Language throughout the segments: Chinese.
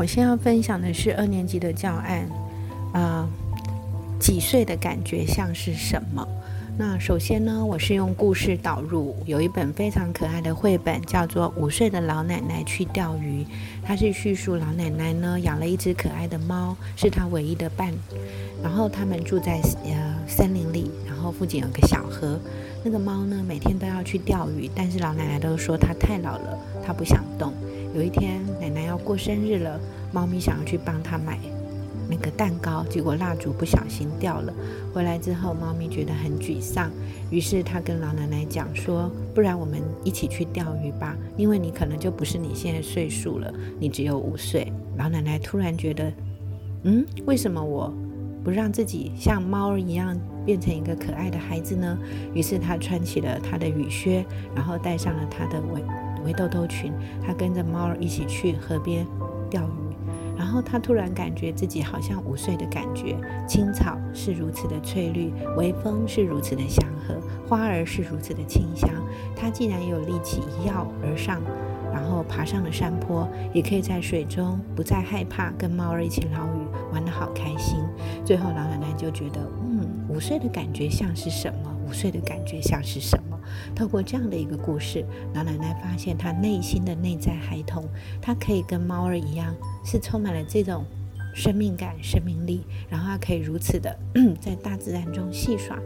我先要分享的是二年级的教案，啊，几岁的感觉像是什么？那首先呢，我是用故事导入，有一本非常可爱的绘本，叫做《五岁的老奶奶去钓鱼》。它是叙述老奶奶呢养了一只可爱的猫，是她唯一的伴。然后他们住在呃森林里，然后附近有个小河。那个猫呢每天都要去钓鱼，但是老奶奶都说它太老了，它不想动。有一天奶奶要过生日了，猫咪想要去帮她买。那个蛋糕，结果蜡烛不小心掉了。回来之后，猫咪觉得很沮丧，于是她跟老奶奶讲说：“不然我们一起去钓鱼吧，因为你可能就不是你现在岁数了，你只有五岁。”老奶奶突然觉得，嗯，为什么我不让自己像猫一样变成一个可爱的孩子呢？于是她穿起了她的雨靴，然后戴上了她的围围兜兜裙，他跟着猫儿一起去河边钓鱼。然后他突然感觉自己好像五岁的感觉，青草是如此的翠绿，微风是如此的祥和，花儿是如此的清香。他竟然有力气一跃而上，然后爬上了山坡，也可以在水中不再害怕，跟猫儿一起捞鱼，玩得好开心。最后老奶奶就觉得，嗯，五岁的感觉像是什么？五岁的感觉像是什么？透过这样的一个故事，老奶奶发现她内心的内在孩童，她可以跟猫儿一样，是充满了这种生命感、生命力，然后她可以如此的 在大自然中戏耍，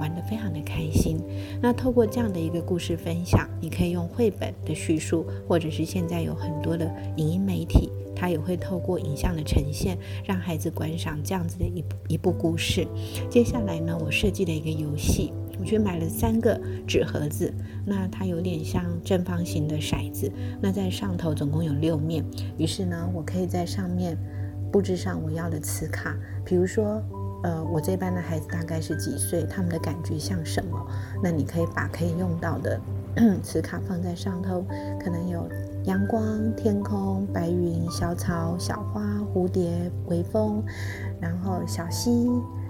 玩得非常的开心。那透过这样的一个故事分享，你可以用绘本的叙述，或者是现在有很多的影音媒体，它也会透过影像的呈现，让孩子观赏这样子的一一部故事。接下来呢，我设计了一个游戏。我去买了三个纸盒子，那它有点像正方形的骰子，那在上头总共有六面。于是呢，我可以在上面布置上我要的词卡，比如说，呃，我这班的孩子大概是几岁，他们的感觉像什么？那你可以把可以用到的 词卡放在上头，可能有阳光、天空、白云、小草、小花、蝴蝶、微风，然后小溪。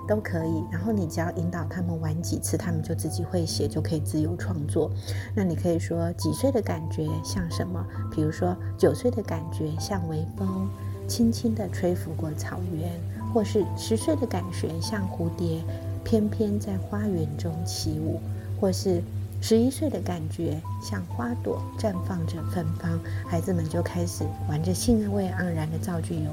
都可以，然后你只要引导他们玩几次，他们就自己会写，就可以自由创作。那你可以说几岁的感觉像什么？比如说九岁的感觉像微风，轻轻地吹拂过草原，或是十岁的感觉像蝴蝶，翩翩在花园中起舞，或是。十一岁的感觉像花朵绽放着芬芳，孩子们就开始玩着兴味盎然的造句游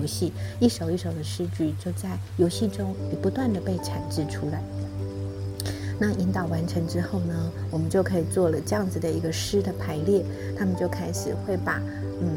游戏，一首一首的诗句就在游戏中不断的被产制出来。那引导完成之后呢，我们就可以做了这样子的一个诗的排列，他们就开始会把嗯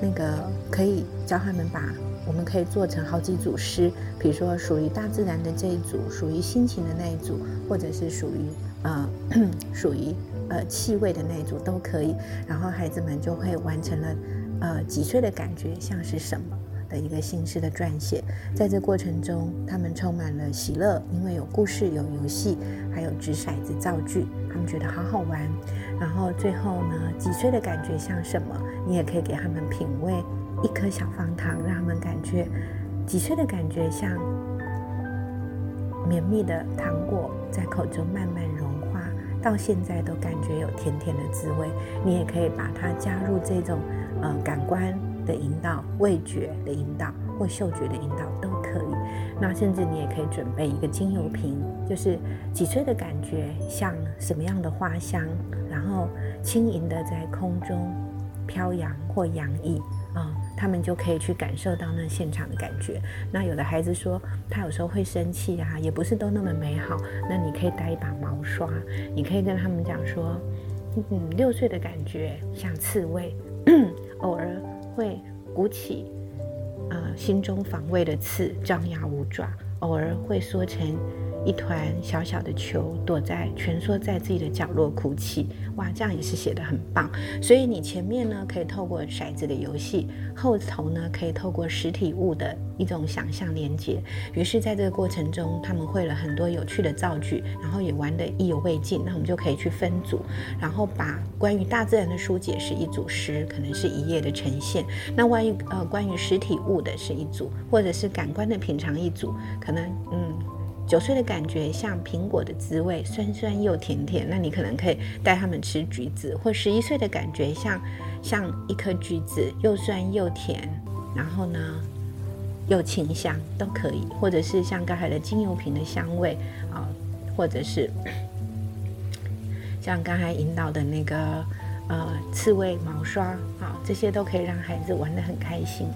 那个可以教他们把。我们可以做成好几组诗，比如说属于大自然的这一组，属于心情的那一组，或者是属于呃 属于呃气味的那一组都可以。然后孩子们就会完成了呃几岁的感觉像是什么的一个新诗的撰写。在这过程中，他们充满了喜乐，因为有故事、有游戏，还有掷骰子造句，他们觉得好好玩。然后最后呢，几岁的感觉像什么？你也可以给他们品味。一颗小方糖，让他们感觉几岁的感觉像绵密的糖果在口中慢慢融化，到现在都感觉有甜甜的滋味。你也可以把它加入这种呃感官的引导、味觉的引导或嗅觉的引导都可以。那甚至你也可以准备一个精油瓶，就是几岁的感觉像什么样的花香，然后轻盈的在空中飘扬或洋溢啊。他们就可以去感受到那现场的感觉。那有的孩子说，他有时候会生气啊，也不是都那么美好。那你可以带一把毛刷，你可以跟他们讲说，嗯，六岁的感觉像刺猬，偶尔会鼓起，呃，心中防卫的刺，张牙舞爪，偶尔会缩成。一团小小的球躲在蜷缩在自己的角落哭泣，哇，这样也是写的很棒。所以你前面呢可以透过骰子的游戏，后头呢可以透过实体物的一种想象连接。于是在这个过程中，他们会了很多有趣的造句，然后也玩得意犹未尽。那我们就可以去分组，然后把关于大自然的书解是一组诗，可能是一页的呈现。那万一呃关于实体物的是一组，或者是感官的品尝一组，可能嗯。九岁的感觉像苹果的滋味，酸酸又甜甜。那你可能可以带他们吃橘子，或十一岁的感觉像像一颗橘子，又酸又甜，然后呢又清香都可以，或者是像刚才的精油瓶的香味啊，或者是像刚才引导的那个呃刺猬毛刷啊，这些都可以让孩子玩得很开心。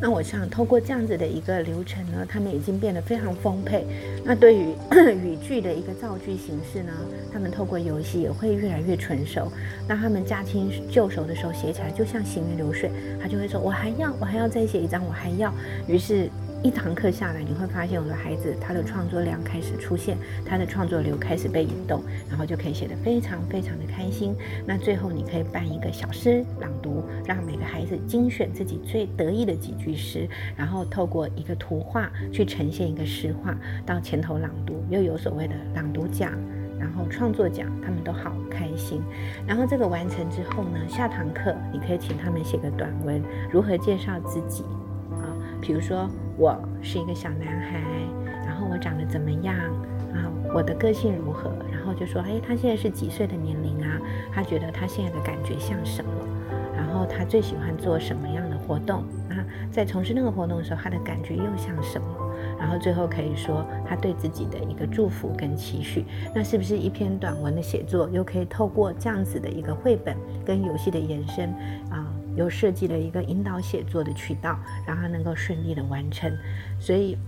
那我想透过这样子的一个流程呢，他们已经变得非常丰沛。那对于 语句的一个造句形式呢，他们透过游戏也会越来越纯熟。那他们驾轻就熟的时候，写起来就像行云流水，他就会说：“我还要，我还要再写一张，我还要。”于是。一堂课下来，你会发现我的孩子他的创作量开始出现，他的创作流开始被引动，然后就可以写得非常非常的开心。那最后你可以办一个小诗朗读，让每个孩子精选自己最得意的几句诗，然后透过一个图画去呈现一个诗画，到前头朗读，又有所谓的朗读奖，然后创作奖，他们都好开心。然后这个完成之后呢，下堂课你可以请他们写个短文，如何介绍自己啊？比如说。我是一个小男孩，然后我长得怎么样啊？我的个性如何？然后就说，哎，他现在是几岁的年龄啊？他觉得他现在的感觉像什么？然后他最喜欢做什么样的活动？啊，在从事那个活动的时候，他的感觉又像什么？然后最后可以说他对自己的一个祝福跟期许。那是不是一篇短文的写作，又可以透过这样子的一个绘本跟游戏的延伸啊？又设计了一个引导写作的渠道，让他能够顺利的完成。所以，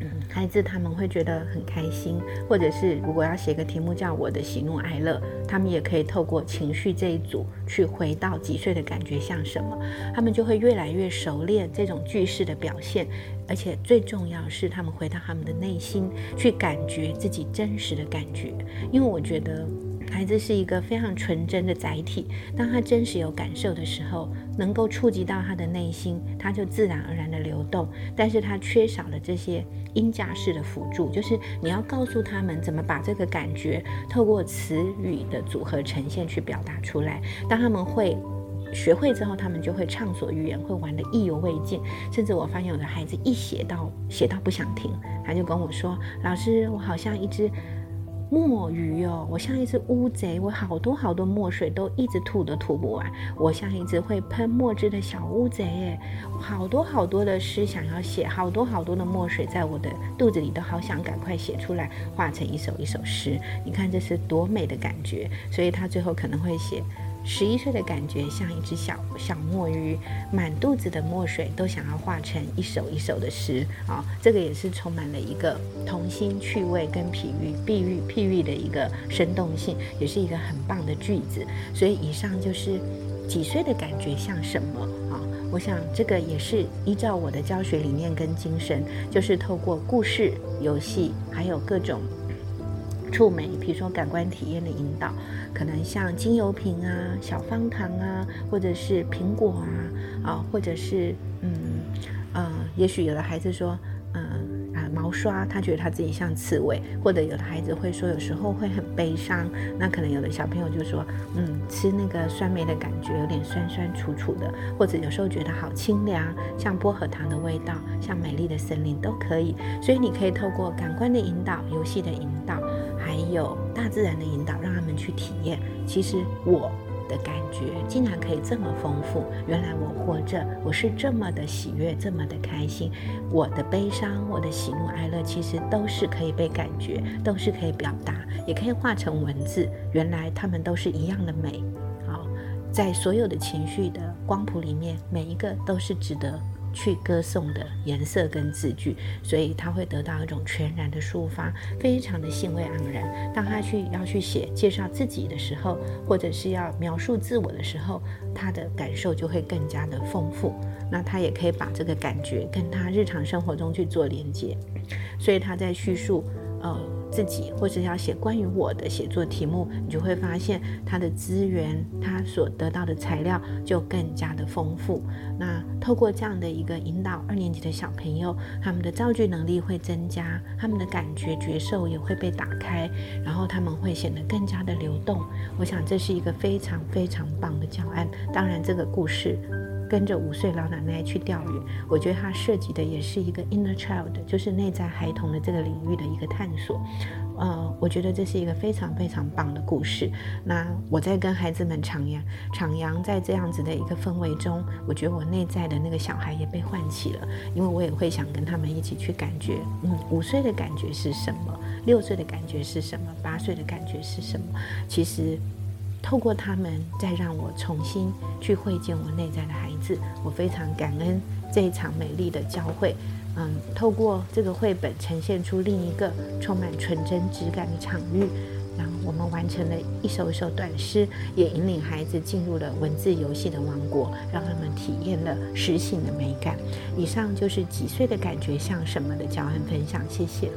嗯，孩子他们会觉得很开心，或者是如果要写个题目叫“我的喜怒哀乐”，他们也可以透过情绪这一组去回到几岁的感觉像什么，他们就会越来越熟练这种句式的表现。而且最重要是，他们回到他们的内心去感觉自己真实的感觉，因为我觉得。孩子是一个非常纯真的载体，当他真实有感受的时候，能够触及到他的内心，他就自然而然的流动。但是他缺少了这些音架式的辅助，就是你要告诉他们怎么把这个感觉透过词语的组合呈现去表达出来。当他们会学会之后，他们就会畅所欲言，会玩得意犹未尽。甚至我发现有的孩子一写到写到不想停，他就跟我说：“老师，我好像一只。”墨鱼哦，我像一只乌贼，我好多好多墨水都一直吐都吐不完。我像一只会喷墨汁的小乌贼耶，好多好多的诗想要写，好多好多的墨水在我的肚子里都好想赶快写出来，画成一首一首诗。你看这是多美的感觉，所以他最后可能会写。十一岁的感觉像一只小小墨鱼，满肚子的墨水都想要画成一首一首的诗啊！这个也是充满了一个童心趣味跟譬喻、比喻、譬喻的一个生动性，也是一个很棒的句子。所以以上就是几岁的感觉像什么啊？我想这个也是依照我的教学理念跟精神，就是透过故事、游戏，还有各种。触媒，比如说感官体验的引导，可能像精油瓶啊、小方糖啊，或者是苹果啊，啊，或者是嗯呃，也许有的孩子说，嗯啊毛刷，他觉得他自己像刺猬，或者有的孩子会说有时候会很悲伤，那可能有的小朋友就说，嗯，吃那个酸梅的感觉有点酸酸楚楚的，或者有时候觉得好清凉，像薄荷糖的味道，像美丽的森林都可以，所以你可以透过感官的引导、游戏的引导。没有大自然的引导，让他们去体验。其实我的感觉竟然可以这么丰富。原来我活着，我是这么的喜悦，这么的开心。我的悲伤，我的喜怒哀乐，其实都是可以被感觉，都是可以表达，也可以化成文字。原来他们都是一样的美。好，在所有的情绪的光谱里面，每一个都是值得。去歌颂的颜色跟字句，所以他会得到一种全然的抒发，非常的兴味盎然。当他去要去写介绍自己的时候，或者是要描述自我的时候，他的感受就会更加的丰富。那他也可以把这个感觉跟他日常生活中去做连接，所以他在叙述，呃。自己或者要写关于我的写作题目，你就会发现他的资源，他所得到的材料就更加的丰富。那透过这样的一个引导，二年级的小朋友，他们的造句能力会增加，他们的感觉觉受也会被打开，然后他们会显得更加的流动。我想这是一个非常非常棒的教案。当然，这个故事。跟着五岁老奶奶去钓鱼，我觉得它涉及的也是一个 inner child，就是内在孩童的这个领域的一个探索。呃，我觉得这是一个非常非常棒的故事。那我在跟孩子们徜徉，徜徉在这样子的一个氛围中，我觉得我内在的那个小孩也被唤起了，因为我也会想跟他们一起去感觉，嗯，五岁的感觉是什么？六岁的感觉是什么？八岁的感觉是什么？其实。透过他们，再让我重新去会见我内在的孩子。我非常感恩这一场美丽的交汇。嗯，透过这个绘本，呈现出另一个充满纯真质感的场域。然后我们完成了一首一首短诗，也引领孩子进入了文字游戏的王国，让他们体验了实醒的美感。以上就是几岁的感觉像什么的教案分享，谢谢。